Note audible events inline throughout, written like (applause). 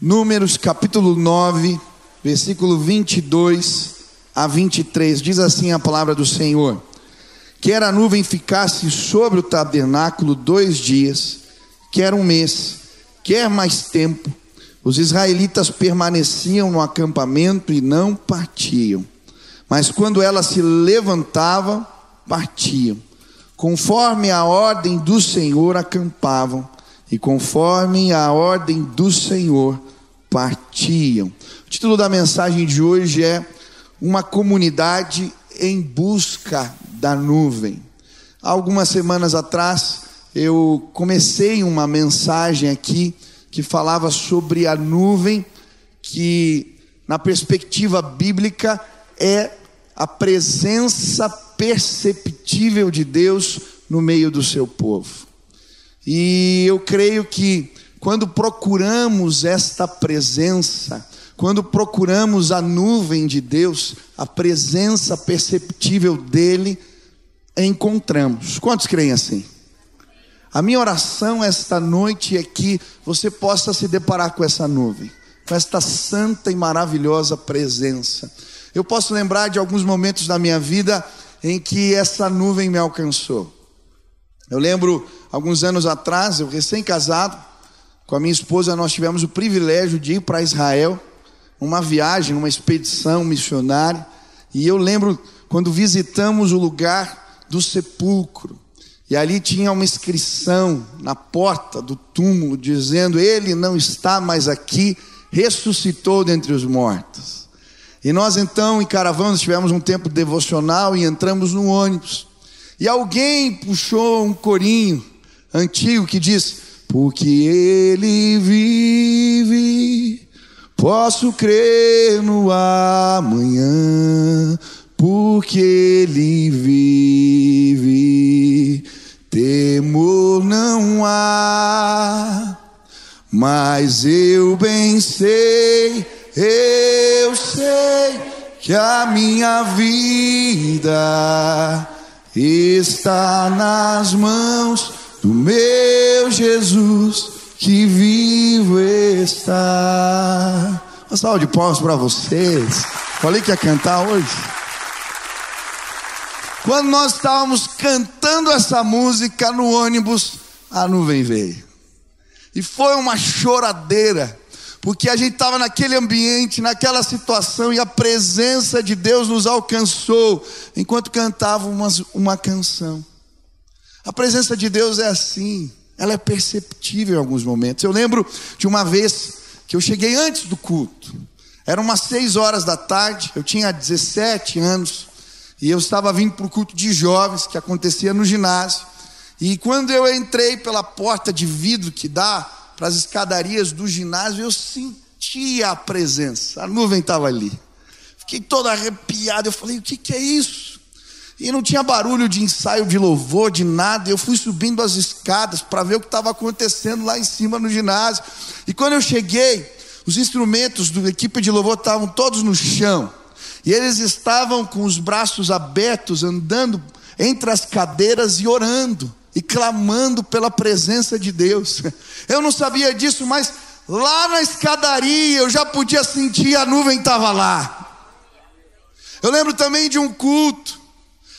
Números capítulo 9, versículo 22 a 23, diz assim a palavra do Senhor: Quer a nuvem ficasse sobre o tabernáculo dois dias, quer um mês, quer mais tempo, os israelitas permaneciam no acampamento e não partiam. Mas quando ela se levantava, partiam. Conforme a ordem do Senhor acampavam, e conforme a ordem do Senhor partiam. O título da mensagem de hoje é Uma comunidade em busca da nuvem. Há algumas semanas atrás, eu comecei uma mensagem aqui que falava sobre a nuvem, que na perspectiva bíblica é a presença perceptível de Deus no meio do seu povo. E eu creio que quando procuramos esta presença, quando procuramos a nuvem de Deus, a presença perceptível dele, encontramos. Quantos creem assim? A minha oração esta noite é que você possa se deparar com essa nuvem, com esta santa e maravilhosa presença. Eu posso lembrar de alguns momentos da minha vida em que essa nuvem me alcançou. Eu lembro, alguns anos atrás, eu recém-casado, com a minha esposa, nós tivemos o privilégio de ir para Israel, uma viagem, uma expedição missionária, e eu lembro quando visitamos o lugar do sepulcro. E ali tinha uma inscrição na porta do túmulo dizendo: Ele não está mais aqui, ressuscitou dentre os mortos. E nós então, em caravana, tivemos um tempo devocional e entramos no ônibus. E alguém puxou um corinho antigo que diz: Porque Ele vive, posso crer no amanhã, porque Ele vive temor não há, mas eu bem sei, eu sei que a minha vida está nas mãos do meu Jesus que vivo está. Uma salva de palmas para vocês. Falei que ia cantar hoje. Quando nós estávamos cantando essa música no ônibus, a nuvem veio. E foi uma choradeira, porque a gente estava naquele ambiente, naquela situação, e a presença de Deus nos alcançou enquanto cantávamos uma, uma canção. A presença de Deus é assim, ela é perceptível em alguns momentos. Eu lembro de uma vez que eu cheguei antes do culto, eram umas seis horas da tarde, eu tinha 17 anos. E eu estava vindo para o culto de jovens que acontecia no ginásio. E quando eu entrei pela porta de vidro que dá para as escadarias do ginásio, eu sentia a presença. A nuvem estava ali. Fiquei todo arrepiado. Eu falei: o que, que é isso? E não tinha barulho de ensaio de louvor, de nada. Eu fui subindo as escadas para ver o que estava acontecendo lá em cima no ginásio. E quando eu cheguei, os instrumentos da equipe de louvor estavam todos no chão. E eles estavam com os braços abertos, andando entre as cadeiras e orando e clamando pela presença de Deus. (laughs) Eu não sabia disso, mas lá na escadaria eu já podia sentir a nuvem estava lá. Eu lembro também de um culto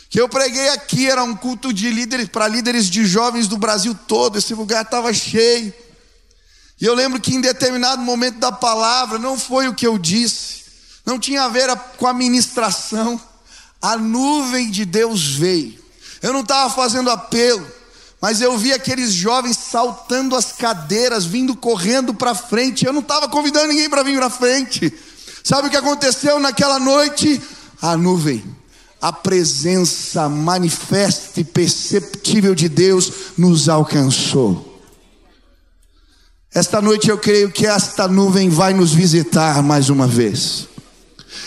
que eu preguei aqui, era um culto de líderes para líderes de jovens do Brasil todo. Esse lugar estava cheio. E eu lembro que em determinado momento da palavra não foi o que eu disse não tinha a ver com a ministração. A nuvem de Deus veio. Eu não estava fazendo apelo, mas eu vi aqueles jovens saltando as cadeiras, vindo correndo para frente. Eu não estava convidando ninguém para vir para frente. Sabe o que aconteceu naquela noite? A nuvem, a presença manifesta e perceptível de Deus nos alcançou. Esta noite eu creio que esta nuvem vai nos visitar mais uma vez.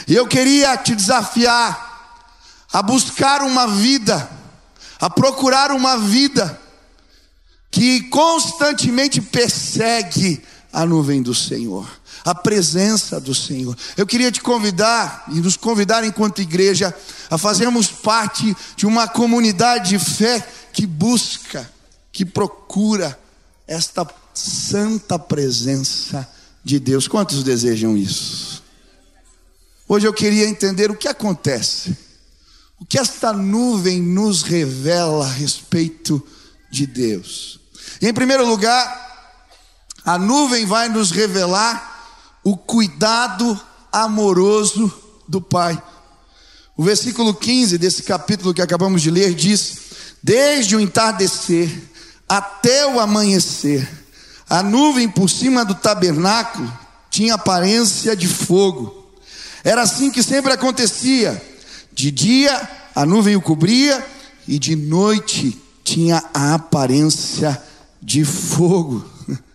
E eu queria te desafiar a buscar uma vida, a procurar uma vida que constantemente persegue a nuvem do Senhor, a presença do Senhor. Eu queria te convidar e nos convidar enquanto igreja a fazermos parte de uma comunidade de fé que busca, que procura esta santa presença de Deus. Quantos desejam isso? Hoje eu queria entender o que acontece, o que esta nuvem nos revela a respeito de Deus. Em primeiro lugar, a nuvem vai nos revelar o cuidado amoroso do Pai. O versículo 15 desse capítulo que acabamos de ler diz: Desde o entardecer até o amanhecer, a nuvem por cima do tabernáculo tinha aparência de fogo. Era assim que sempre acontecia. De dia a nuvem o cobria e de noite tinha a aparência de fogo. (laughs)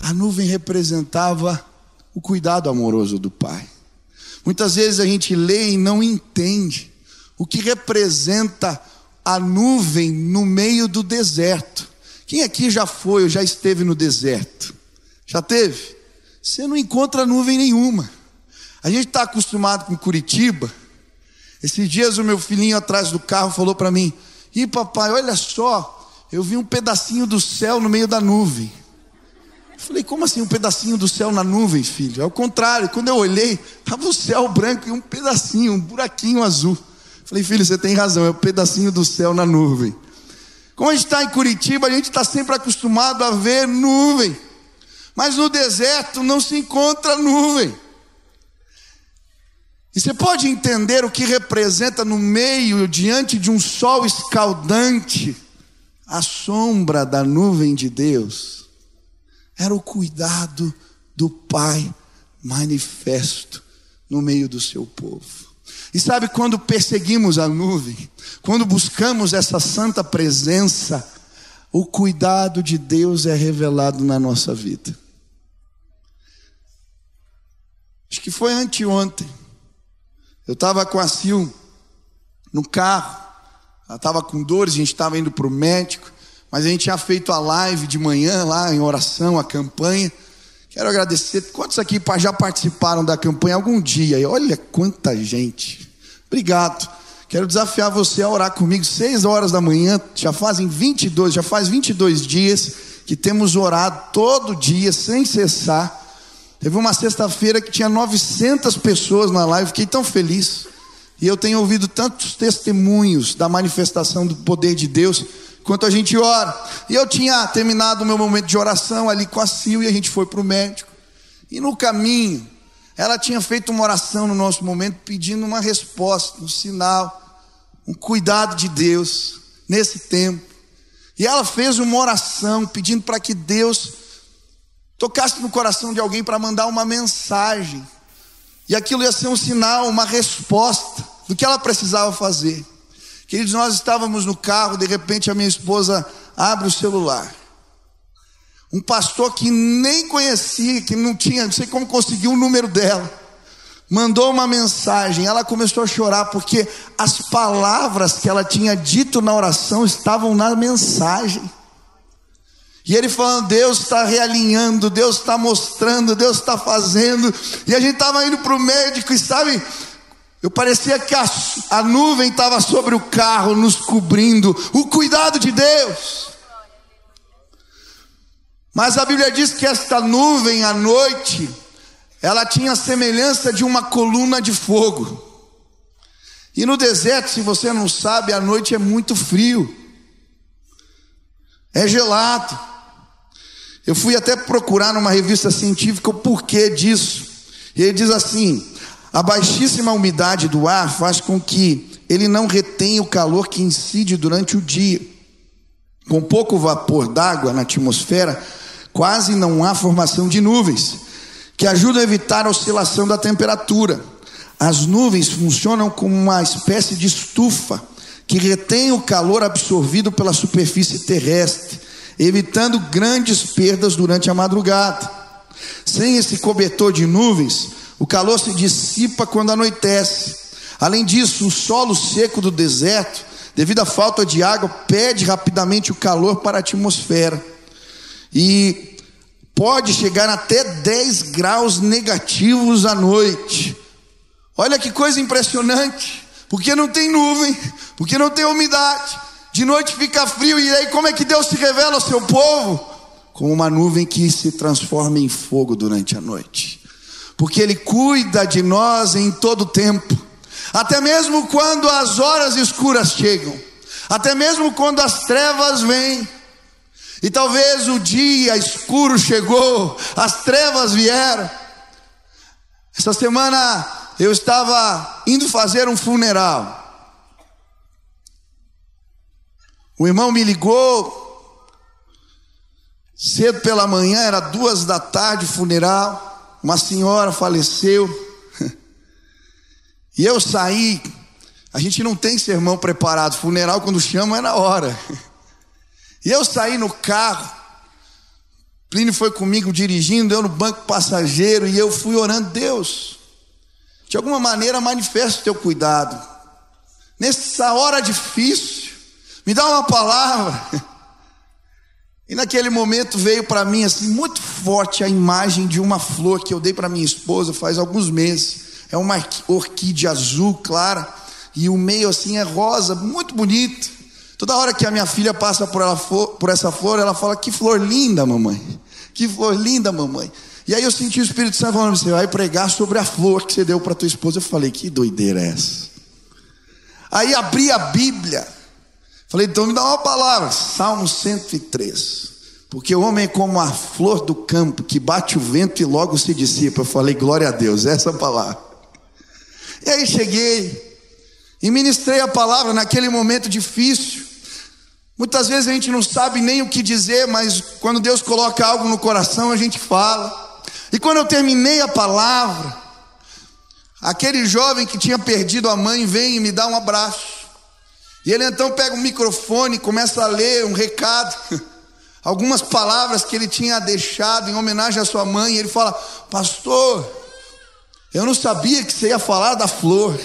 A nuvem representava o cuidado amoroso do Pai. Muitas vezes a gente lê e não entende o que representa a nuvem no meio do deserto. Quem aqui já foi ou já esteve no deserto? Já teve? Você não encontra nuvem nenhuma. A gente está acostumado com Curitiba. Esses dias o meu filhinho atrás do carro falou para mim: Ih, papai, olha só, eu vi um pedacinho do céu no meio da nuvem. Eu falei, como assim um pedacinho do céu na nuvem, filho? É o contrário, quando eu olhei, estava o céu branco e um pedacinho, um buraquinho azul. Falei, filho, você tem razão, é o um pedacinho do céu na nuvem. Como a gente está em Curitiba, a gente está sempre acostumado a ver nuvem. Mas no deserto não se encontra nuvem. E você pode entender o que representa no meio, diante de um sol escaldante, a sombra da nuvem de Deus era o cuidado do Pai manifesto no meio do seu povo. E sabe quando perseguimos a nuvem, quando buscamos essa santa presença, o cuidado de Deus é revelado na nossa vida. Acho que foi anteontem. Eu estava com a Sil no carro, ela estava com dores, a gente estava indo para o médico. Mas a gente tinha feito a live de manhã lá em oração, a campanha. Quero agradecer. Quantos aqui já participaram da campanha algum dia? Olha quanta gente. Obrigado. Quero desafiar você a orar comigo. Seis horas da manhã, já fazem 22, já faz 22 dias que temos orado todo dia, sem cessar. Teve uma sexta-feira que tinha 900 pessoas na live, fiquei tão feliz. E eu tenho ouvido tantos testemunhos da manifestação do poder de Deus enquanto a gente ora. E eu tinha terminado o meu momento de oração ali com a Sil e a gente foi para o médico. E no caminho, ela tinha feito uma oração no nosso momento pedindo uma resposta, um sinal, um cuidado de Deus nesse tempo. E ela fez uma oração pedindo para que Deus tocasse no coração de alguém para mandar uma mensagem. E aquilo ia ser um sinal, uma resposta do que ela precisava fazer. Queridos, nós estávamos no carro, de repente a minha esposa abre o celular. Um pastor que nem conhecia, que não tinha, não sei como conseguiu o número dela, mandou uma mensagem. Ela começou a chorar porque as palavras que ela tinha dito na oração estavam na mensagem. E ele falando, Deus está realinhando, Deus está mostrando, Deus está fazendo. E a gente estava indo para o médico e sabe, eu parecia que a, a nuvem estava sobre o carro, nos cobrindo, o cuidado de Deus. Mas a Bíblia diz que esta nuvem à noite, ela tinha a semelhança de uma coluna de fogo. E no deserto, se você não sabe, a noite é muito frio, é gelado. Eu fui até procurar numa revista científica o porquê disso. E ele diz assim: a baixíssima umidade do ar faz com que ele não retenha o calor que incide durante o dia. Com pouco vapor d'água na atmosfera, quase não há formação de nuvens, que ajudam a evitar a oscilação da temperatura. As nuvens funcionam como uma espécie de estufa que retém o calor absorvido pela superfície terrestre, evitando grandes perdas durante a madrugada. Sem esse cobertor de nuvens, o calor se dissipa quando anoitece. Além disso, o solo seco do deserto, devido à falta de água, perde rapidamente o calor para a atmosfera. E pode chegar até 10 graus negativos à noite. Olha que coisa impressionante. Porque não tem nuvem, porque não tem umidade. De noite fica frio, e aí como é que Deus se revela ao seu povo? como uma nuvem que se transforma em fogo durante a noite. Porque Ele cuida de nós em todo tempo, até mesmo quando as horas escuras chegam, até mesmo quando as trevas vêm. E talvez o dia escuro chegou, as trevas vieram. Essa semana eu estava indo fazer um funeral. O irmão me ligou cedo pela manhã, era duas da tarde, funeral. Uma senhora faleceu. (laughs) E eu saí. A gente não tem sermão preparado. Funeral, quando chama, é na hora. (laughs) E eu saí no carro. Plínio foi comigo dirigindo, eu no banco passageiro, e eu fui orando, Deus, de alguma maneira manifesta o teu cuidado. Nessa hora difícil, me dá uma palavra. (laughs) E naquele momento veio para mim assim muito forte a imagem de uma flor que eu dei para minha esposa faz alguns meses. É uma orquídea azul clara e o meio assim é rosa, muito bonito. Toda hora que a minha filha passa por, ela, por essa flor, ela fala: Que flor linda, mamãe. Que flor linda, mamãe. E aí eu senti o Espírito Santo falando: Você vai pregar sobre a flor que você deu para tua esposa. Eu falei: Que doideira é essa? Aí abri a Bíblia. Falei, então me dá uma palavra, Salmo 103. Porque o homem é como a flor do campo que bate o vento e logo se dissipa. Eu falei, glória a Deus, essa palavra. E aí cheguei e ministrei a palavra naquele momento difícil. Muitas vezes a gente não sabe nem o que dizer, mas quando Deus coloca algo no coração, a gente fala. E quando eu terminei a palavra, aquele jovem que tinha perdido a mãe vem e me dá um abraço. E ele então pega o microfone e começa a ler um recado, (laughs) algumas palavras que ele tinha deixado em homenagem à sua mãe. E ele fala: Pastor, eu não sabia que você ia falar da flor,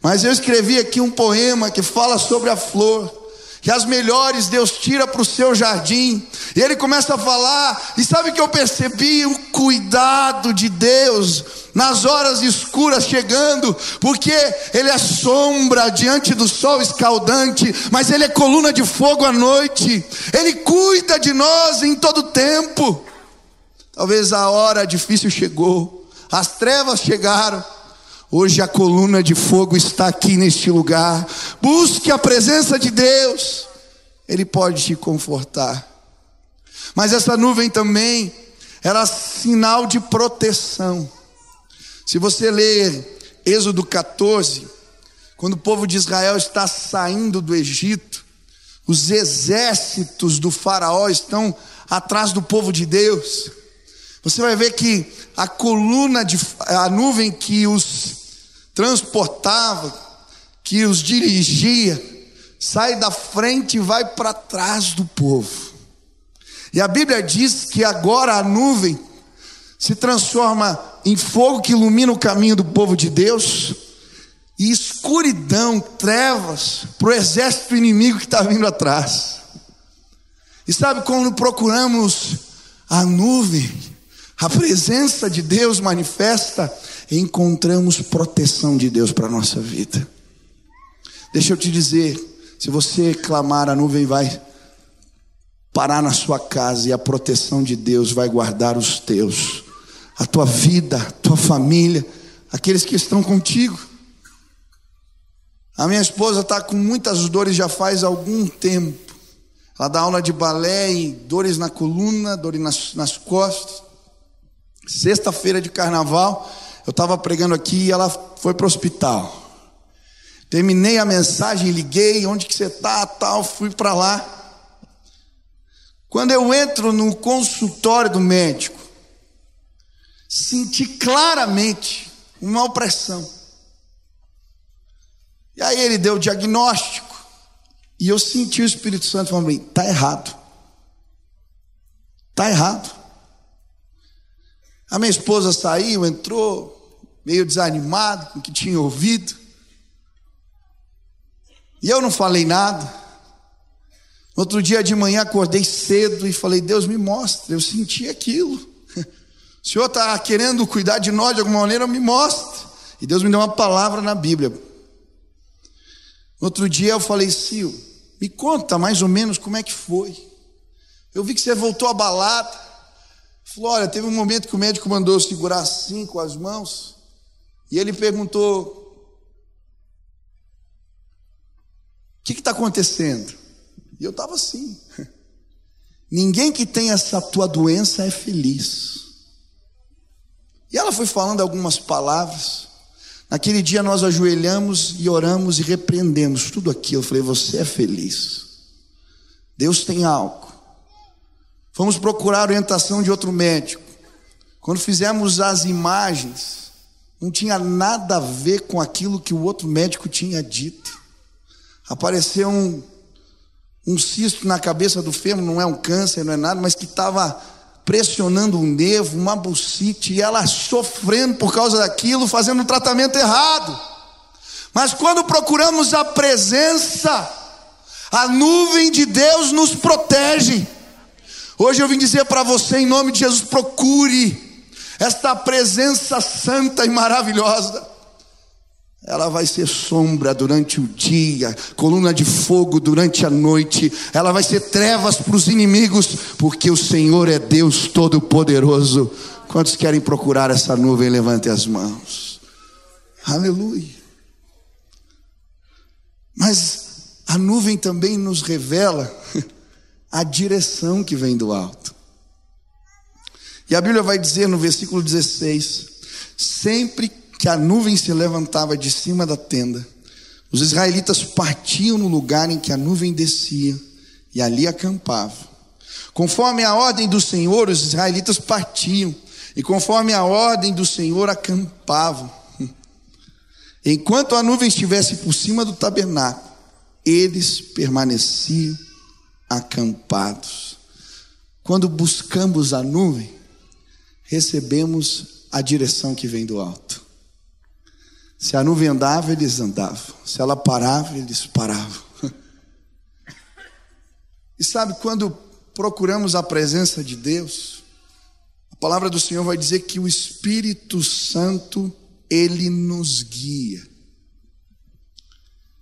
mas eu escrevi aqui um poema que fala sobre a flor que as melhores Deus tira para o seu jardim. E ele começa a falar, e sabe que eu percebi o cuidado de Deus nas horas escuras chegando, porque ele é sombra diante do sol escaldante, mas ele é coluna de fogo à noite. Ele cuida de nós em todo tempo. Talvez a hora difícil chegou, as trevas chegaram, Hoje a coluna de fogo está aqui neste lugar. Busque a presença de Deus, Ele pode te confortar. Mas essa nuvem também era sinal de proteção. Se você ler Êxodo 14, quando o povo de Israel está saindo do Egito, os exércitos do Faraó estão atrás do povo de Deus. Você vai ver que a coluna de a nuvem que os transportava, que os dirigia, sai da frente e vai para trás do povo. E a Bíblia diz que agora a nuvem se transforma em fogo que ilumina o caminho do povo de Deus, e escuridão, trevas, para o exército inimigo que está vindo atrás. E sabe quando procuramos a nuvem, a presença de Deus manifesta, encontramos proteção de Deus para a nossa vida. Deixa eu te dizer, se você clamar, a nuvem vai parar na sua casa e a proteção de Deus vai guardar os teus, a tua vida, a tua família, aqueles que estão contigo. A minha esposa está com muitas dores já faz algum tempo. Ela dá aula de balé e dores na coluna, dores nas, nas costas. Sexta-feira de carnaval, eu estava pregando aqui e ela foi para o hospital. Terminei a mensagem, liguei, onde que você está, tal, fui para lá. Quando eu entro no consultório do médico, senti claramente uma opressão. E aí ele deu o diagnóstico, e eu senti o Espírito Santo falando: está errado. Está errado. A minha esposa saiu, entrou, meio desanimado com o que tinha ouvido. E eu não falei nada. Outro dia de manhã acordei cedo e falei: Deus me mostra, eu senti aquilo. (laughs) O Senhor está querendo cuidar de nós de alguma maneira, me mostra. E Deus me deu uma palavra na Bíblia. Outro dia eu falei: Sil, me conta mais ou menos como é que foi. Eu vi que você voltou abalado. Falou: Olha, teve um momento que o médico mandou segurar assim com as mãos. E ele perguntou: que está acontecendo? E eu estava assim. Ninguém que tem essa tua doença é feliz. E ela foi falando algumas palavras. Naquele dia nós ajoelhamos e oramos e repreendemos tudo aquilo. Eu falei: Você é feliz. Deus tem algo. Fomos procurar orientação de outro médico. Quando fizemos as imagens, não tinha nada a ver com aquilo que o outro médico tinha dito. Apareceu um, um cisto na cabeça do fêmur, não é um câncer, não é nada, mas que estava pressionando um nervo, uma bucite, e ela sofrendo por causa daquilo, fazendo um tratamento errado. Mas quando procuramos a presença, a nuvem de Deus nos protege. Hoje eu vim dizer para você, em nome de Jesus, procure esta presença santa e maravilhosa. Ela vai ser sombra durante o dia, coluna de fogo durante a noite, ela vai ser trevas para os inimigos, porque o Senhor é Deus Todo-Poderoso. Quantos querem procurar essa nuvem? Levante as mãos. Aleluia. Mas a nuvem também nos revela (laughs) a direção que vem do alto. E a Bíblia vai dizer no versículo 16: sempre que a nuvem se levantava de cima da tenda, os israelitas partiam no lugar em que a nuvem descia e ali acampavam. Conforme a ordem do Senhor, os israelitas partiam, e conforme a ordem do Senhor, acampavam. (laughs) Enquanto a nuvem estivesse por cima do tabernáculo, eles permaneciam acampados. Quando buscamos a nuvem, recebemos a direção que vem do alto. Se a nuvem andava, eles andavam. Se ela parava, eles paravam. E sabe, quando procuramos a presença de Deus, a palavra do Senhor vai dizer que o Espírito Santo, ele nos guia.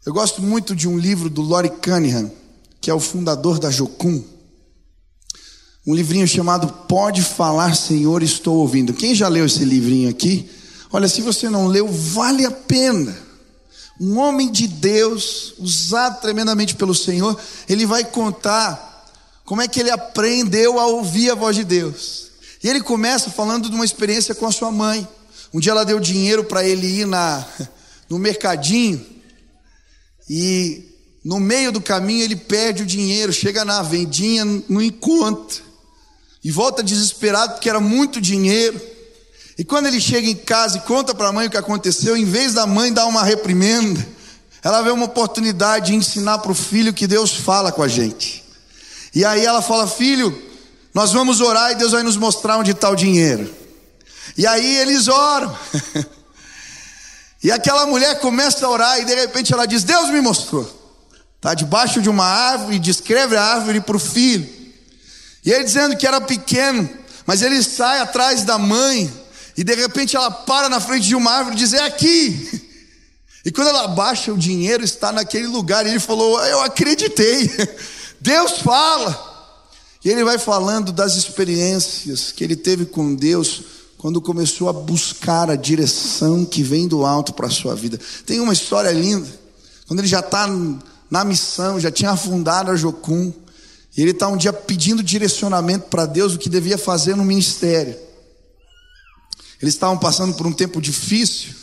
Eu gosto muito de um livro do Lori Cunningham, que é o fundador da Jocum. Um livrinho chamado Pode Falar, Senhor, Estou Ouvindo. Quem já leu esse livrinho aqui? Olha, se você não leu, vale a pena. Um homem de Deus, usado tremendamente pelo Senhor, ele vai contar como é que ele aprendeu a ouvir a voz de Deus. E ele começa falando de uma experiência com a sua mãe. Um dia ela deu dinheiro para ele ir na, (laughs) no mercadinho e no meio do caminho ele perde o dinheiro, chega na vendinha, não encontra e volta desesperado porque era muito dinheiro. E quando ele chega em casa e conta para a mãe o que aconteceu, em vez da mãe dar uma reprimenda, ela vê uma oportunidade de ensinar para o filho que Deus fala com a gente. E aí ela fala: Filho, nós vamos orar e Deus vai nos mostrar onde está o dinheiro. E aí eles oram. (laughs) e aquela mulher começa a orar e de repente ela diz: Deus me mostrou. Está debaixo de uma árvore, descreve a árvore para o filho. E ele dizendo que era pequeno, mas ele sai atrás da mãe e de repente ela para na frente de uma árvore e diz: É aqui. E quando ela baixa, o dinheiro está naquele lugar. E ele falou: Eu acreditei. Deus fala. E ele vai falando das experiências que ele teve com Deus quando começou a buscar a direção que vem do alto para a sua vida. Tem uma história linda. Quando ele já está na missão, já tinha afundado a Jocum. E ele está um dia pedindo direcionamento para Deus o que devia fazer no ministério. Eles estavam passando por um tempo difícil.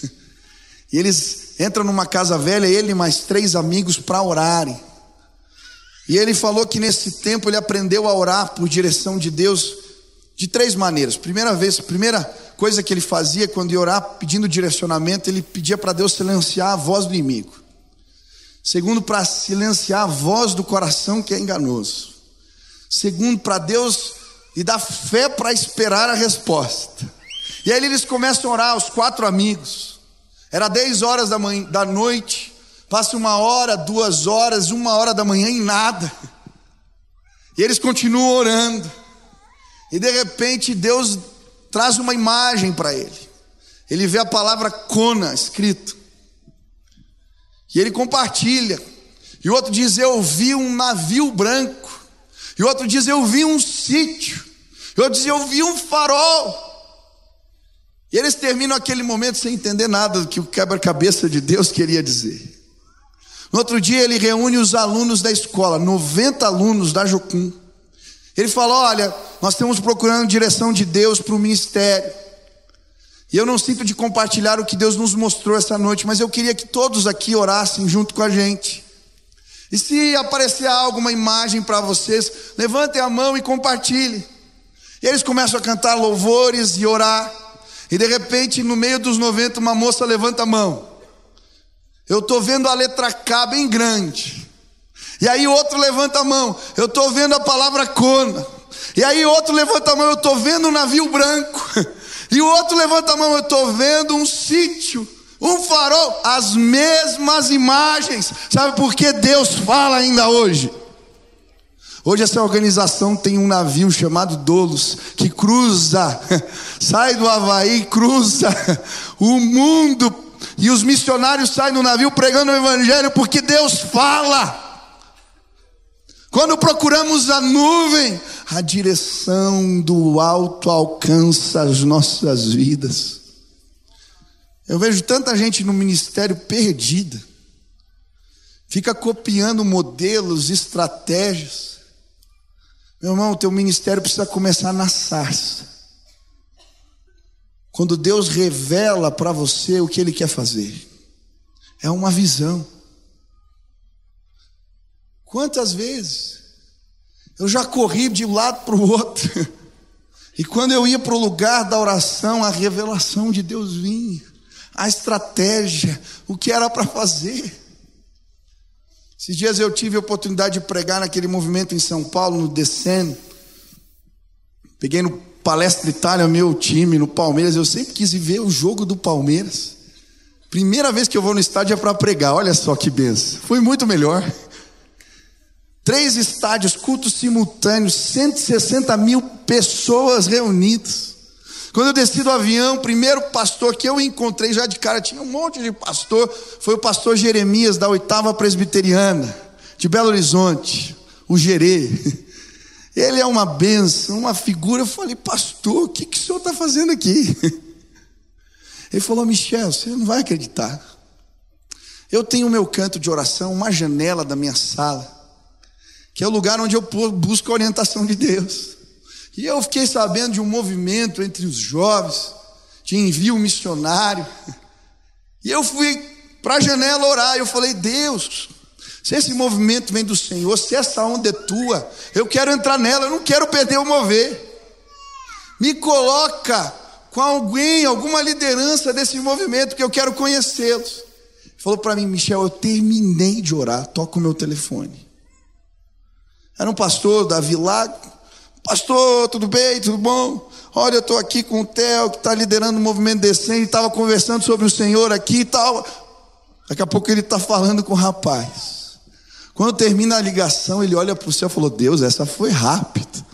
E eles entram numa casa velha, ele e mais três amigos, para orarem. E ele falou que nesse tempo ele aprendeu a orar por direção de Deus de três maneiras. Primeira vez, primeira coisa que ele fazia quando ia orar pedindo direcionamento, ele pedia para Deus silenciar a voz do inimigo. Segundo, para silenciar a voz do coração que é enganoso. Segundo, para Deus lhe dar fé para esperar a resposta. E aí eles começam a orar, os quatro amigos. Era 10 horas da, manhã, da noite. Passa uma hora, duas horas, uma hora da manhã e nada. E eles continuam orando. E de repente Deus traz uma imagem para ele. Ele vê a palavra Cona escrito. E ele compartilha. E o outro diz: Eu vi um navio branco. E E outro diz: Eu vi um sítio. E outro diz: Eu vi um farol. E eles terminam aquele momento sem entender nada do que o quebra-cabeça de Deus queria dizer. No outro dia ele reúne os alunos da escola, 90 alunos da Jocum. Ele fala: Olha, nós estamos procurando direção de Deus para o ministério. E eu não sinto de compartilhar o que Deus nos mostrou essa noite, mas eu queria que todos aqui orassem junto com a gente. E se aparecer alguma imagem para vocês, levantem a mão e compartilhem. E eles começam a cantar louvores e orar. E de repente, no meio dos 90, uma moça levanta a mão. Eu estou vendo a letra K bem grande. E aí outro levanta a mão. Eu estou vendo a palavra cona. E aí outro levanta a mão. Eu estou vendo um navio branco. (laughs) E o outro levanta a mão. Eu estou vendo um sítio. Um farol. As mesmas imagens. Sabe por que Deus fala ainda hoje? Hoje essa organização tem um navio chamado Dolos que cruza, (laughs) sai do Havaí, cruza (laughs) o mundo e os missionários saem do navio pregando o evangelho porque Deus fala. Quando procuramos a nuvem, a direção do alto alcança as nossas vidas. Eu vejo tanta gente no ministério perdida, fica copiando modelos, estratégias, meu irmão, o teu ministério precisa começar na sarça. Quando Deus revela para você o que Ele quer fazer, é uma visão. Quantas vezes eu já corri de um lado para o outro, (laughs) e quando eu ia para o lugar da oração, a revelação de Deus vinha, a estratégia, o que era para fazer. Esses dias eu tive a oportunidade de pregar naquele movimento em São Paulo, no Descendo. Peguei no Palestra Itália meu time, no Palmeiras. Eu sempre quis ver o jogo do Palmeiras. Primeira vez que eu vou no estádio é para pregar. Olha só que benção. Foi muito melhor. Três estádios, cultos simultâneos, 160 mil pessoas reunidas. Quando eu desci do avião, o primeiro pastor que eu encontrei já de cara, tinha um monte de pastor, foi o pastor Jeremias, da oitava presbiteriana, de Belo Horizonte, o Gerê. (laughs) Ele é uma benção, uma figura. Eu falei, pastor, o que, que o senhor está fazendo aqui? (laughs) Ele falou, Michel, você não vai acreditar. Eu tenho o meu canto de oração, uma janela da minha sala, que é o lugar onde eu busco a orientação de Deus. E eu fiquei sabendo de um movimento entre os jovens, de envio missionário. E eu fui para a janela orar. Eu falei: Deus, se esse movimento vem do Senhor, se essa onda é tua, eu quero entrar nela, eu não quero perder o mover. Me coloca com alguém, alguma liderança desse movimento, que eu quero conhecê-los. Falou para mim, Michel, eu terminei de orar, toca o meu telefone. Era um pastor, Davi Lago, Pastor, tudo bem? Tudo bom? Olha, eu estou aqui com o Theo, que está liderando o movimento decente, estava conversando sobre o Senhor aqui e tal. Daqui a pouco ele está falando com o rapaz. Quando termina a ligação, ele olha para o céu e falou: Deus, essa foi rápida.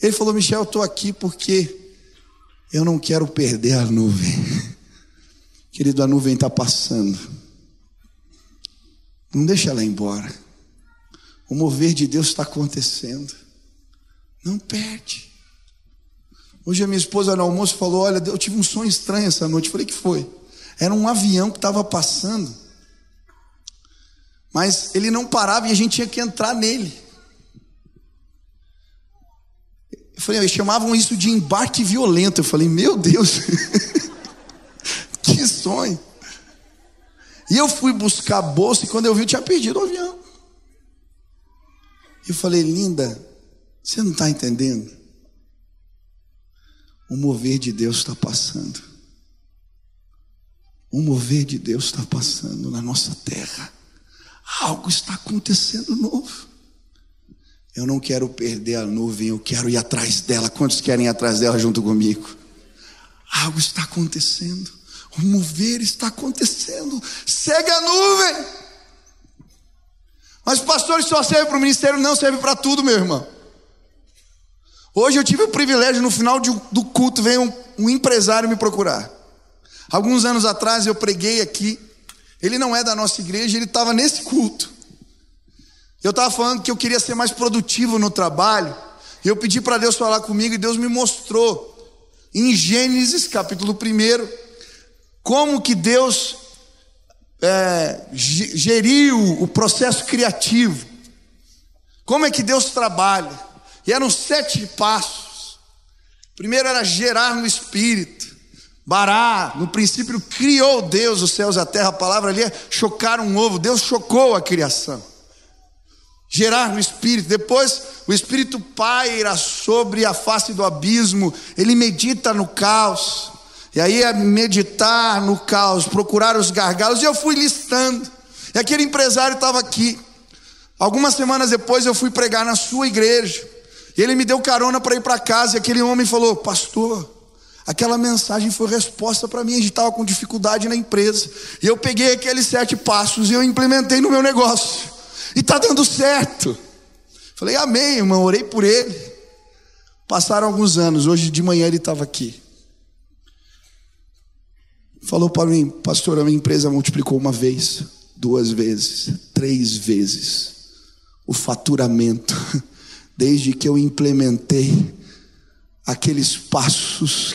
Ele falou: Michel, eu estou aqui porque eu não quero perder a nuvem. (laughs) Querido, a nuvem está passando. Não deixa ela embora. O mover de Deus está acontecendo. Não perde. Hoje a minha esposa no almoço falou: Olha, eu tive um sonho estranho essa noite. Eu falei: Que foi? Era um avião que estava passando, mas ele não parava e a gente tinha que entrar nele. Eu falei: Eles chamavam isso de embarque violento. Eu falei: Meu Deus, (laughs) que sonho. E eu fui buscar a bolsa e quando eu vi, eu tinha perdido o avião. Eu falei, linda, você não está entendendo? O mover de Deus está passando. O mover de Deus está passando na nossa terra. Algo está acontecendo novo. Eu não quero perder a nuvem, eu quero ir atrás dela. Quantos querem ir atrás dela junto comigo? Algo está acontecendo. O mover está acontecendo. Segue a nuvem. Mas pastores só serve para o ministério, não serve para tudo, meu irmão. Hoje eu tive o privilégio, no final de, do culto, veio um, um empresário me procurar. Alguns anos atrás eu preguei aqui. Ele não é da nossa igreja, ele estava nesse culto. Eu estava falando que eu queria ser mais produtivo no trabalho. E eu pedi para Deus falar comigo e Deus me mostrou em Gênesis capítulo 1 como que Deus é, geriu o processo criativo. Como é que Deus trabalha? E eram sete passos. Primeiro era gerar no espírito. Bará, no princípio criou Deus os céus e a terra. A palavra ali é chocar um ovo. Deus chocou a criação gerar no espírito. Depois o espírito paira sobre a face do abismo, ele medita no caos. E aí é meditar no caos, procurar os gargalos. E eu fui listando. E aquele empresário estava aqui. Algumas semanas depois eu fui pregar na sua igreja. E ele me deu carona para ir para casa. E aquele homem falou: Pastor, aquela mensagem foi resposta para mim. A gente estava com dificuldade na empresa. E eu peguei aqueles sete passos e eu implementei no meu negócio. E está dando certo. Falei, amém, irmão. Orei por ele. Passaram alguns anos. Hoje de manhã ele estava aqui. Falou para mim, pastor, a minha empresa multiplicou uma vez, duas vezes, três vezes o faturamento, (laughs) desde que eu implementei aqueles passos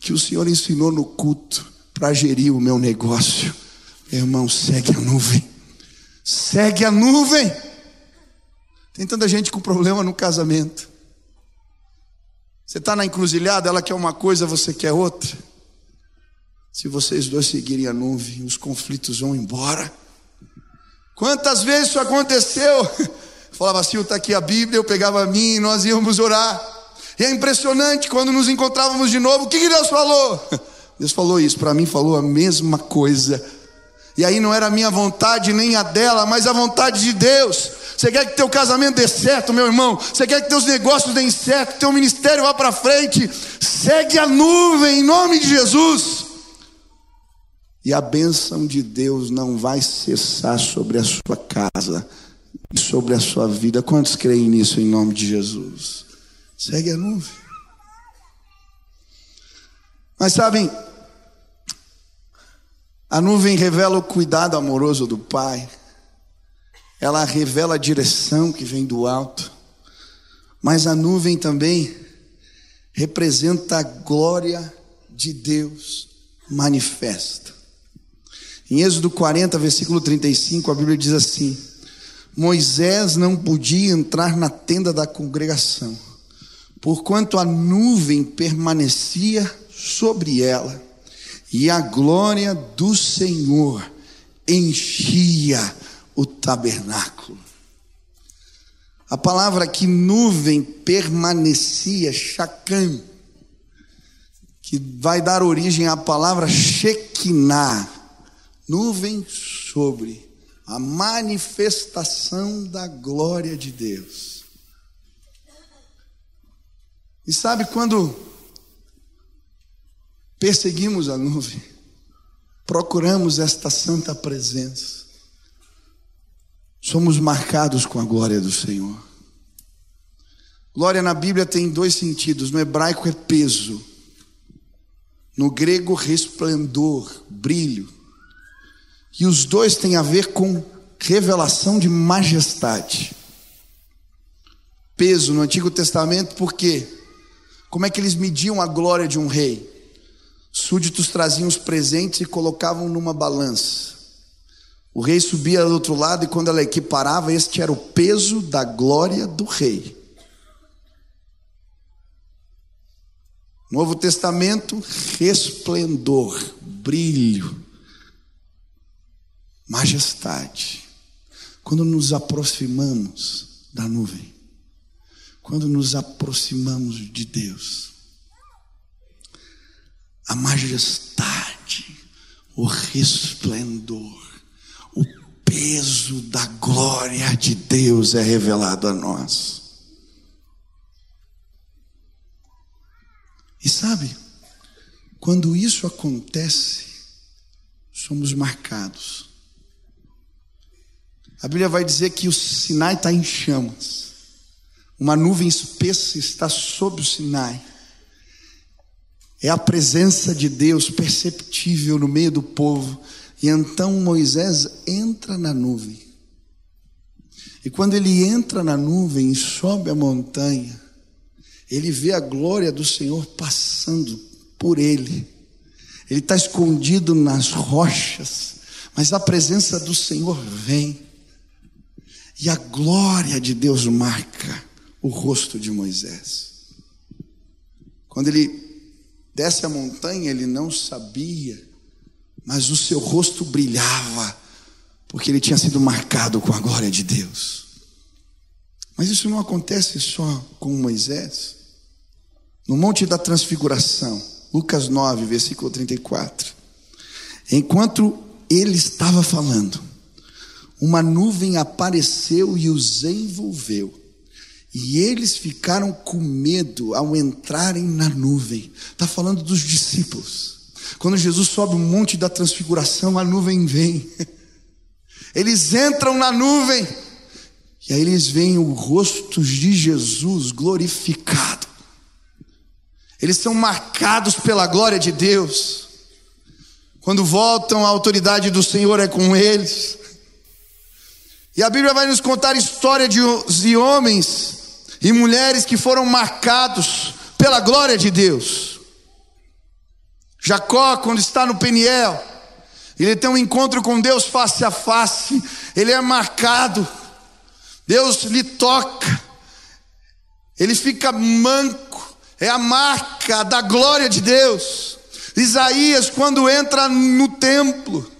que o Senhor ensinou no culto para gerir o meu negócio. Irmão, segue a nuvem. Segue a nuvem. Tem tanta gente com problema no casamento. Você está na encruzilhada, ela quer uma coisa, você quer outra. Se vocês dois seguirem a nuvem, os conflitos vão embora. Quantas vezes isso aconteceu? (laughs) Falava assim, está aqui a Bíblia, eu pegava a mim e nós íamos orar. E é impressionante quando nos encontrávamos de novo, o que, Deus falou? (laughs) Deus falou isso, para mim falou a mesma coisa e aí não era a minha vontade nem a dela, mas a vontade de Deus. Você quer que teu casamento dê certo, meu irmão? Você quer que teus negócios deem certo, que teu ministério vá para frente? Segue a nuvem em nome de Jesus. E a bênção de Deus não vai cessar sobre a sua casa e sobre a sua vida. Quantos creem nisso em nome de Jesus? Segue a nuvem. Mas sabem, a nuvem revela o cuidado amoroso do Pai, ela revela a direção que vem do alto, mas a nuvem também representa a glória de Deus manifesta. Em Êxodo 40, versículo 35, a Bíblia diz assim: Moisés não podia entrar na tenda da congregação, porquanto a nuvem permanecia sobre ela e a glória do Senhor enchia o tabernáculo. A palavra que nuvem permanecia, chacã, que vai dar origem à palavra Shekinah, nuvem sobre a manifestação da glória de Deus. E sabe quando perseguimos a nuvem, procuramos esta santa presença, somos marcados com a glória do Senhor. Glória na Bíblia tem dois sentidos: no hebraico é peso, no grego, resplendor, brilho. E os dois têm a ver com revelação de majestade. Peso no Antigo Testamento, por quê? Como é que eles mediam a glória de um rei? Súditos traziam os presentes e colocavam numa balança. O rei subia do outro lado e quando ela equiparava, este era o peso da glória do rei. Novo Testamento, resplendor, brilho, majestade. Quando nos aproximamos da nuvem, quando nos aproximamos de Deus, a majestade, o resplendor, o peso da glória de Deus é revelado a nós. E sabe, quando isso acontece, somos marcados. A Bíblia vai dizer que o Sinai está em chamas, uma nuvem espessa está sobre o Sinai. É a presença de Deus perceptível no meio do povo. E então Moisés entra na nuvem. E quando ele entra na nuvem e sobe a montanha, ele vê a glória do Senhor passando por ele. Ele está escondido nas rochas, mas a presença do Senhor vem. E a glória de Deus marca o rosto de Moisés. Quando ele desce a montanha, ele não sabia, mas o seu rosto brilhava porque ele tinha sido marcado com a glória de Deus. Mas isso não acontece só com Moisés. No Monte da Transfiguração, Lucas 9, versículo 34. Enquanto ele estava falando, uma nuvem apareceu e os envolveu. E eles ficaram com medo ao entrarem na nuvem. Está falando dos discípulos. Quando Jesus sobe o monte da transfiguração, a nuvem vem. (laughs) Eles entram na nuvem e aí eles veem o rosto de Jesus glorificado. Eles são marcados pela glória de Deus. Quando voltam, a autoridade do Senhor é com eles. E a Bíblia vai nos contar a história de, de homens e mulheres que foram marcados pela glória de Deus. Jacó, quando está no Peniel, ele tem um encontro com Deus face a face, ele é marcado, Deus lhe toca, ele fica manco, é a marca da glória de Deus. Isaías, quando entra no templo,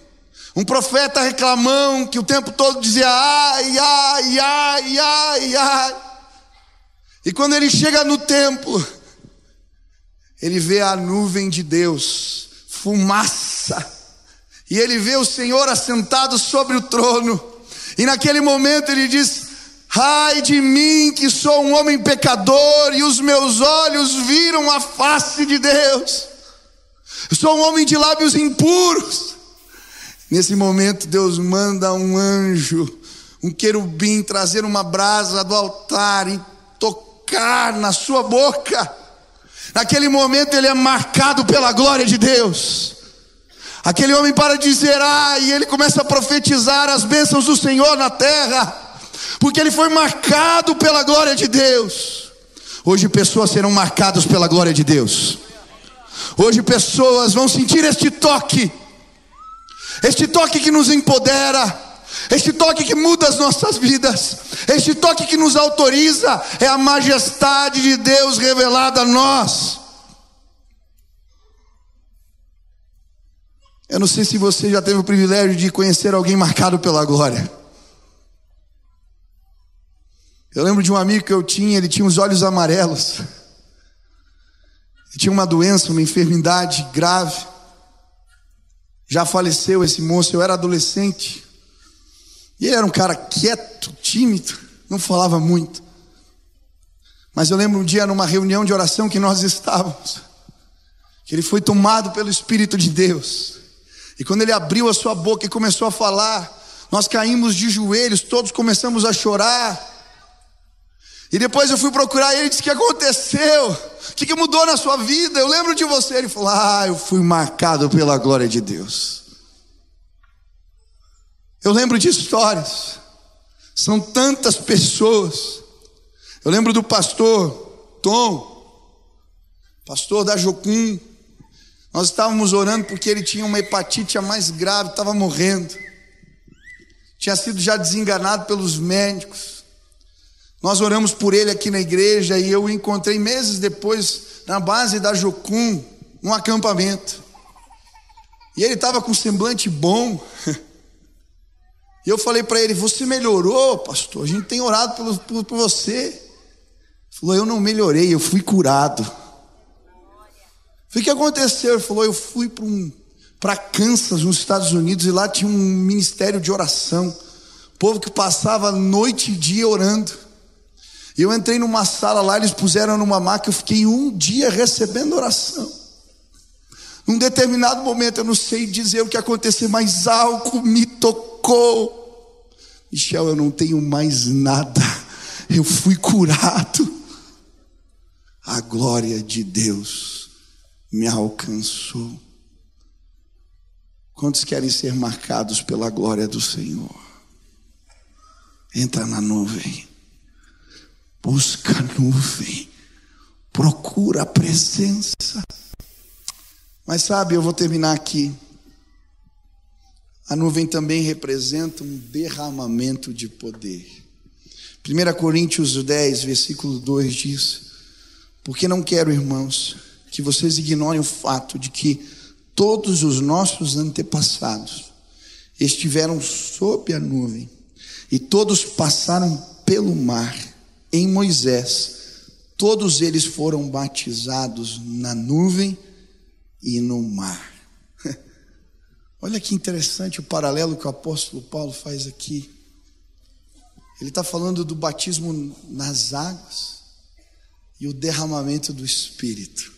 um profeta reclamão que o tempo todo dizia ai, ai, ai, ai, ai. E quando ele chega no templo, ele vê a nuvem de Deus, fumaça, e ele vê o Senhor assentado sobre o trono. E naquele momento ele diz: Ai de mim, que sou um homem pecador, e os meus olhos viram a face de Deus. Eu sou um homem de lábios impuros. Nesse momento, Deus manda um anjo, um querubim, trazer uma brasa do altar e tocar na sua boca. Naquele momento, ele é marcado pela glória de Deus. Aquele homem para dizer, ah, e ele começa a profetizar as bênçãos do Senhor na terra, porque ele foi marcado pela glória de Deus. Hoje pessoas serão marcadas pela glória de Deus. Hoje pessoas vão sentir este toque, este toque que nos empodera, este toque que muda as nossas vidas, este toque que nos autoriza, é a majestade de Deus revelada a nós. Eu não sei se você já teve o privilégio de conhecer alguém marcado pela glória. Eu lembro de um amigo que eu tinha, ele tinha os olhos amarelos. Ele tinha uma doença, uma enfermidade grave. Já faleceu esse moço, eu era adolescente. E ele era um cara quieto, tímido, não falava muito. Mas eu lembro um dia numa reunião de oração que nós (laughs) estávamos, que ele foi tomado pelo Espírito de Deus. E quando ele abriu a sua boca e começou a falar, nós caímos de joelhos, todos começamos a chorar. E depois eu fui procurar ele e disse: O que aconteceu? O que mudou na sua vida? Eu lembro de você. Ele falou: Ah, eu fui marcado pela glória de Deus. Eu lembro de histórias, são tantas pessoas. Eu lembro do pastor Tom, pastor da Jocum, nós estávamos orando porque ele tinha uma hepatite a mais grave, estava morrendo. Tinha sido já desenganado pelos médicos. Nós oramos por ele aqui na igreja e eu o encontrei meses depois na base da Jocum, num acampamento. E ele estava com um semblante bom. (laughs) E eu falei para ele: Você melhorou, pastor? A gente tem orado por, por, por você. Ele falou: Eu não melhorei, eu fui curado. O que aconteceu? Ele falou: Eu fui para um, Kansas, nos Estados Unidos, e lá tinha um ministério de oração. Povo que passava noite e dia orando. E eu entrei numa sala lá, eles puseram numa maca, eu fiquei um dia recebendo oração. Num determinado momento, eu não sei dizer o que aconteceu, mas algo me tocou. Michel, eu não tenho mais nada, eu fui curado. A glória de Deus me alcançou. Quantos querem ser marcados pela glória do Senhor? entra na nuvem, busca a nuvem, procura a presença. Mas sabe, eu vou terminar aqui. A nuvem também representa um derramamento de poder. 1 Coríntios 10, versículo 2 diz: Porque não quero, irmãos, que vocês ignorem o fato de que todos os nossos antepassados estiveram sob a nuvem e todos passaram pelo mar em Moisés. Todos eles foram batizados na nuvem e no mar. (laughs) Olha que interessante o paralelo que o apóstolo Paulo faz aqui. Ele está falando do batismo nas águas e o derramamento do Espírito.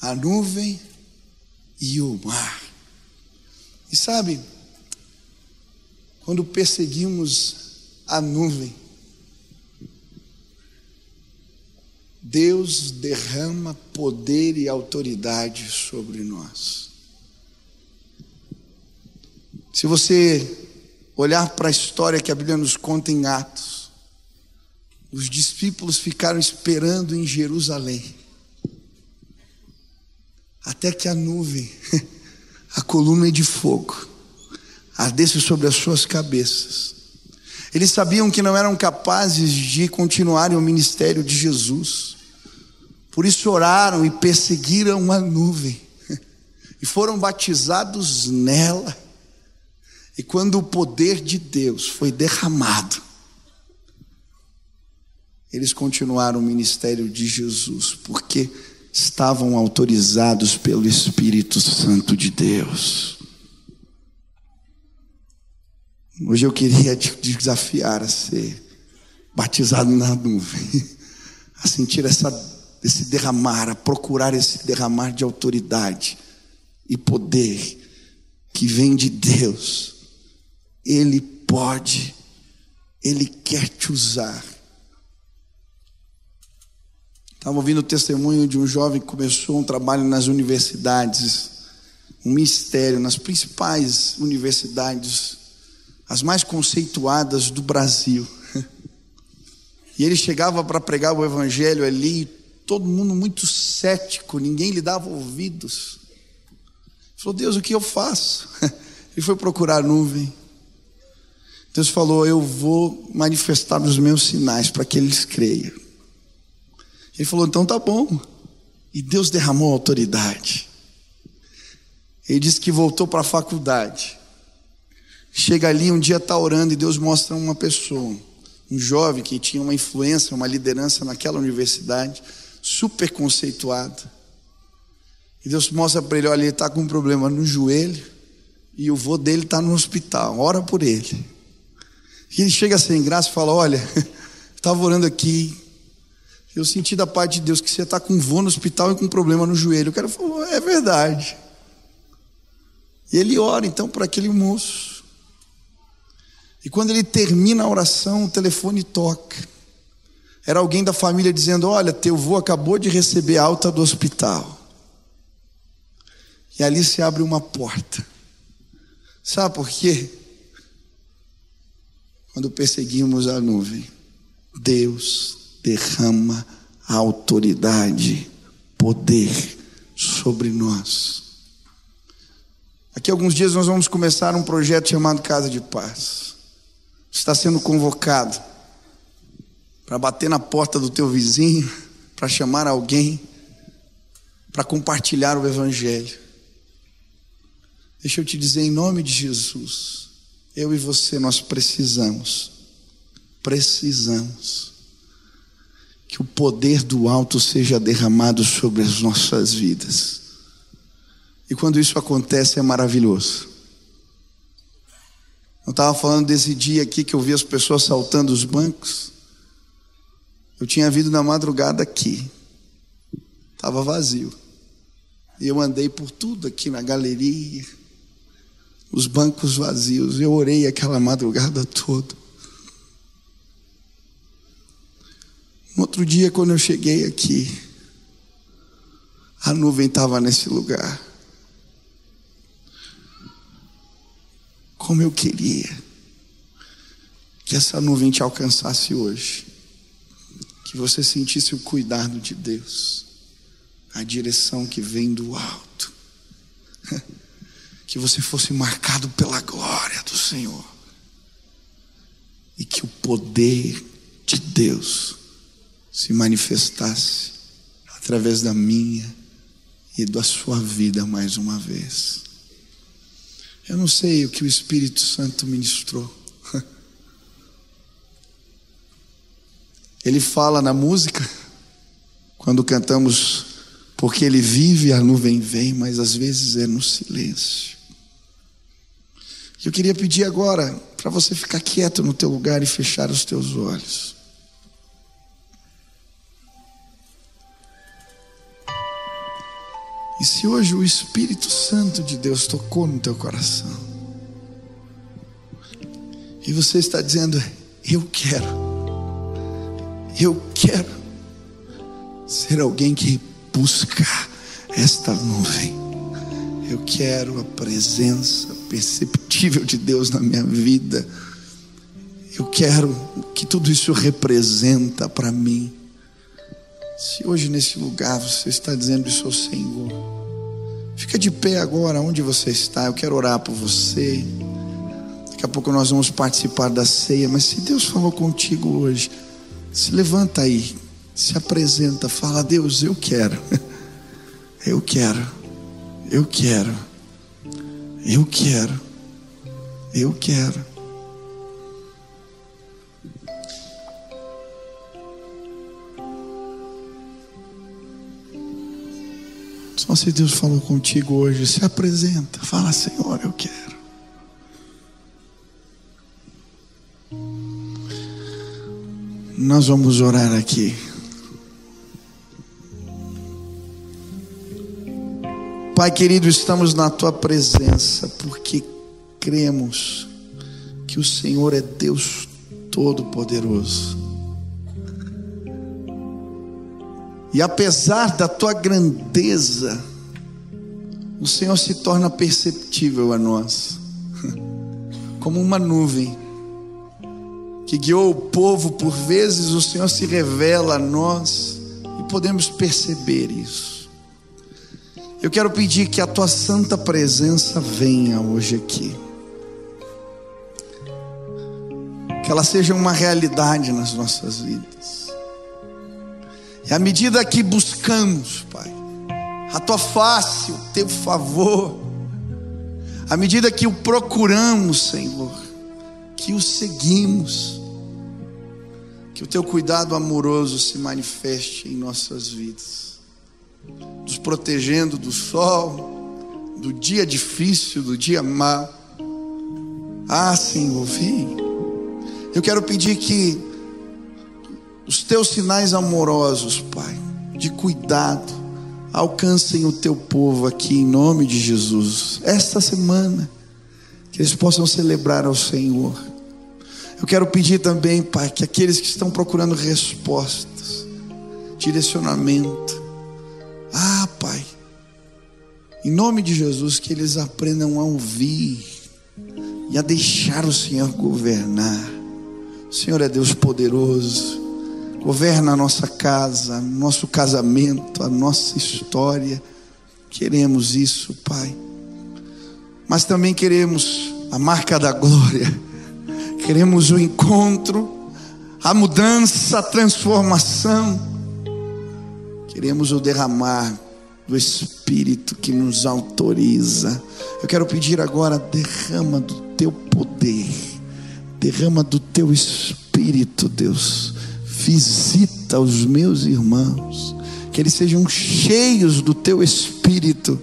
A nuvem e o mar. E sabe, quando perseguimos a nuvem, Deus derrama poder e autoridade sobre nós. Se você olhar para a história que a Bíblia nos conta em Atos, os discípulos ficaram esperando em Jerusalém, até que a nuvem, (laughs) a coluna de fogo, ardesse sobre as suas cabeças. Eles sabiam que não eram capazes de continuarem o ministério de Jesus, por isso oraram e perseguiram a nuvem, (laughs) e foram batizados nela. E quando o poder de Deus foi derramado, eles continuaram o ministério de Jesus, porque estavam autorizados pelo Espírito Santo de Deus. Hoje eu queria te desafiar a ser batizado na nuvem, (laughs) a sentir essa, esse derramar, a procurar esse derramar de autoridade e poder que vem de Deus ele pode, Ele quer te usar. Estava ouvindo o testemunho de um jovem que começou um trabalho nas universidades, um mistério, nas principais universidades, as mais conceituadas do Brasil. E ele chegava para pregar o evangelho ali, todo mundo muito cético, ninguém lhe dava ouvidos. Ele falou: Deus, o que eu faço? (laughs) Ele foi procurar a nuvem. Deus falou: Eu vou manifestar os meus sinais para que eles creiam. Ele falou: Então tá bom. E Deus derramou autoridade. Ele disse que voltou para a faculdade. Chega ali, um dia está orando e Deus mostra uma pessoa, um jovem que tinha uma influência, uma liderança naquela universidade, super conceituado. E Deus mostra para ele: olha, ele está com um problema no joelho e o vô dele está no hospital, ora por ele. E ele chega sem graça e fala: Olha, (laughs) estava orando aqui, eu senti da parte de Deus que você está com um voo no hospital e com um problema no joelho. O cara falou: É verdade. E ele ora então para aquele moço. E quando ele termina a oração, o telefone toca. Era alguém da família dizendo: Olha, teu avô acabou de receber alta do hospital. E ali se abre uma porta. Sabe por quê? Quando perseguimos a nuvem, Deus derrama autoridade, poder sobre nós. Aqui alguns dias nós vamos começar um projeto chamado Casa de Paz. Está sendo convocado para bater na porta do teu vizinho, para chamar alguém, para compartilhar o Evangelho. Deixa eu te dizer em nome de Jesus eu e você, nós precisamos, precisamos que o poder do alto seja derramado sobre as nossas vidas. E quando isso acontece é maravilhoso. Eu estava falando desse dia aqui que eu vi as pessoas saltando os bancos. Eu tinha vindo na madrugada aqui, estava vazio. E eu andei por tudo aqui na galeria os bancos vazios. Eu orei aquela madrugada toda. No outro dia, quando eu cheguei aqui, a nuvem estava nesse lugar. Como eu queria Que essa nuvem te alcançasse hoje. Que você sentisse o cuidado de Deus, a direção que vem do alto. (laughs) Que você fosse marcado pela glória do Senhor. E que o poder de Deus se manifestasse através da minha e da sua vida mais uma vez. Eu não sei o que o Espírito Santo ministrou. Ele fala na música, quando cantamos, porque Ele vive, a nuvem vem, mas às vezes é no silêncio. Eu queria pedir agora para você ficar quieto no teu lugar e fechar os teus olhos. E se hoje o Espírito Santo de Deus tocou no teu coração, e você está dizendo, eu quero, eu quero ser alguém que busca esta nuvem, eu quero a presença perceptível de Deus na minha vida, eu quero o que tudo isso representa para mim. Se hoje nesse lugar você está dizendo isso ao Senhor, fica de pé agora onde você está. Eu quero orar por você. Daqui a pouco nós vamos participar da ceia. Mas se Deus falou contigo hoje, se levanta aí, se apresenta, fala: Deus, eu quero, (laughs) eu quero, eu quero, eu quero, eu quero. Só se Deus falou contigo hoje, se apresenta, fala, Senhor, eu quero. Nós vamos orar aqui. Pai querido, estamos na tua presença porque cremos que o Senhor é Deus Todo-Poderoso. E apesar da tua grandeza, o Senhor se torna perceptível a nós, (laughs) como uma nuvem que guiou o povo por vezes, o Senhor se revela a nós e podemos perceber isso. Eu quero pedir que a tua santa presença venha hoje aqui. Que ela seja uma realidade nas nossas vidas. E à medida que buscamos, Pai, a tua face, o teu favor, à medida que o procuramos, Senhor, que o seguimos, que o teu cuidado amoroso se manifeste em nossas vidas, nos protegendo do sol, do dia difícil, do dia mau. Ah, Senhor, vem. Eu quero pedir que os teus sinais amorosos, Pai, de cuidado, alcancem o teu povo aqui em nome de Jesus. Esta semana, que eles possam celebrar ao Senhor. Eu quero pedir também, Pai, que aqueles que estão procurando respostas, direcionamento, ah, Pai, em nome de Jesus, que eles aprendam a ouvir e a deixar o Senhor governar. O Senhor é Deus poderoso. Governa a nossa casa, nosso casamento, a nossa história. Queremos isso, Pai. Mas também queremos a marca da glória. Queremos o encontro, a mudança, a transformação. Queremos o derramar do Espírito que nos autoriza. Eu quero pedir agora: derrama do teu poder, derrama do teu Espírito, Deus visita os meus irmãos, que eles sejam cheios do teu espírito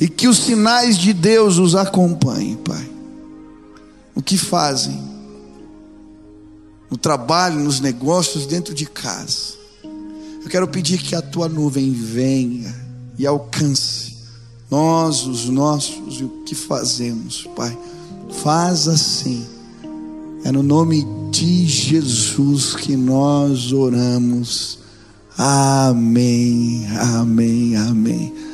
e que os sinais de Deus os acompanhem, Pai. O que fazem? No trabalho, nos negócios, dentro de casa. Eu quero pedir que a tua nuvem venha e alcance nós, os nossos, e o que fazemos, Pai. Faz assim é no nome de Jesus que nós oramos. Amém, amém, amém.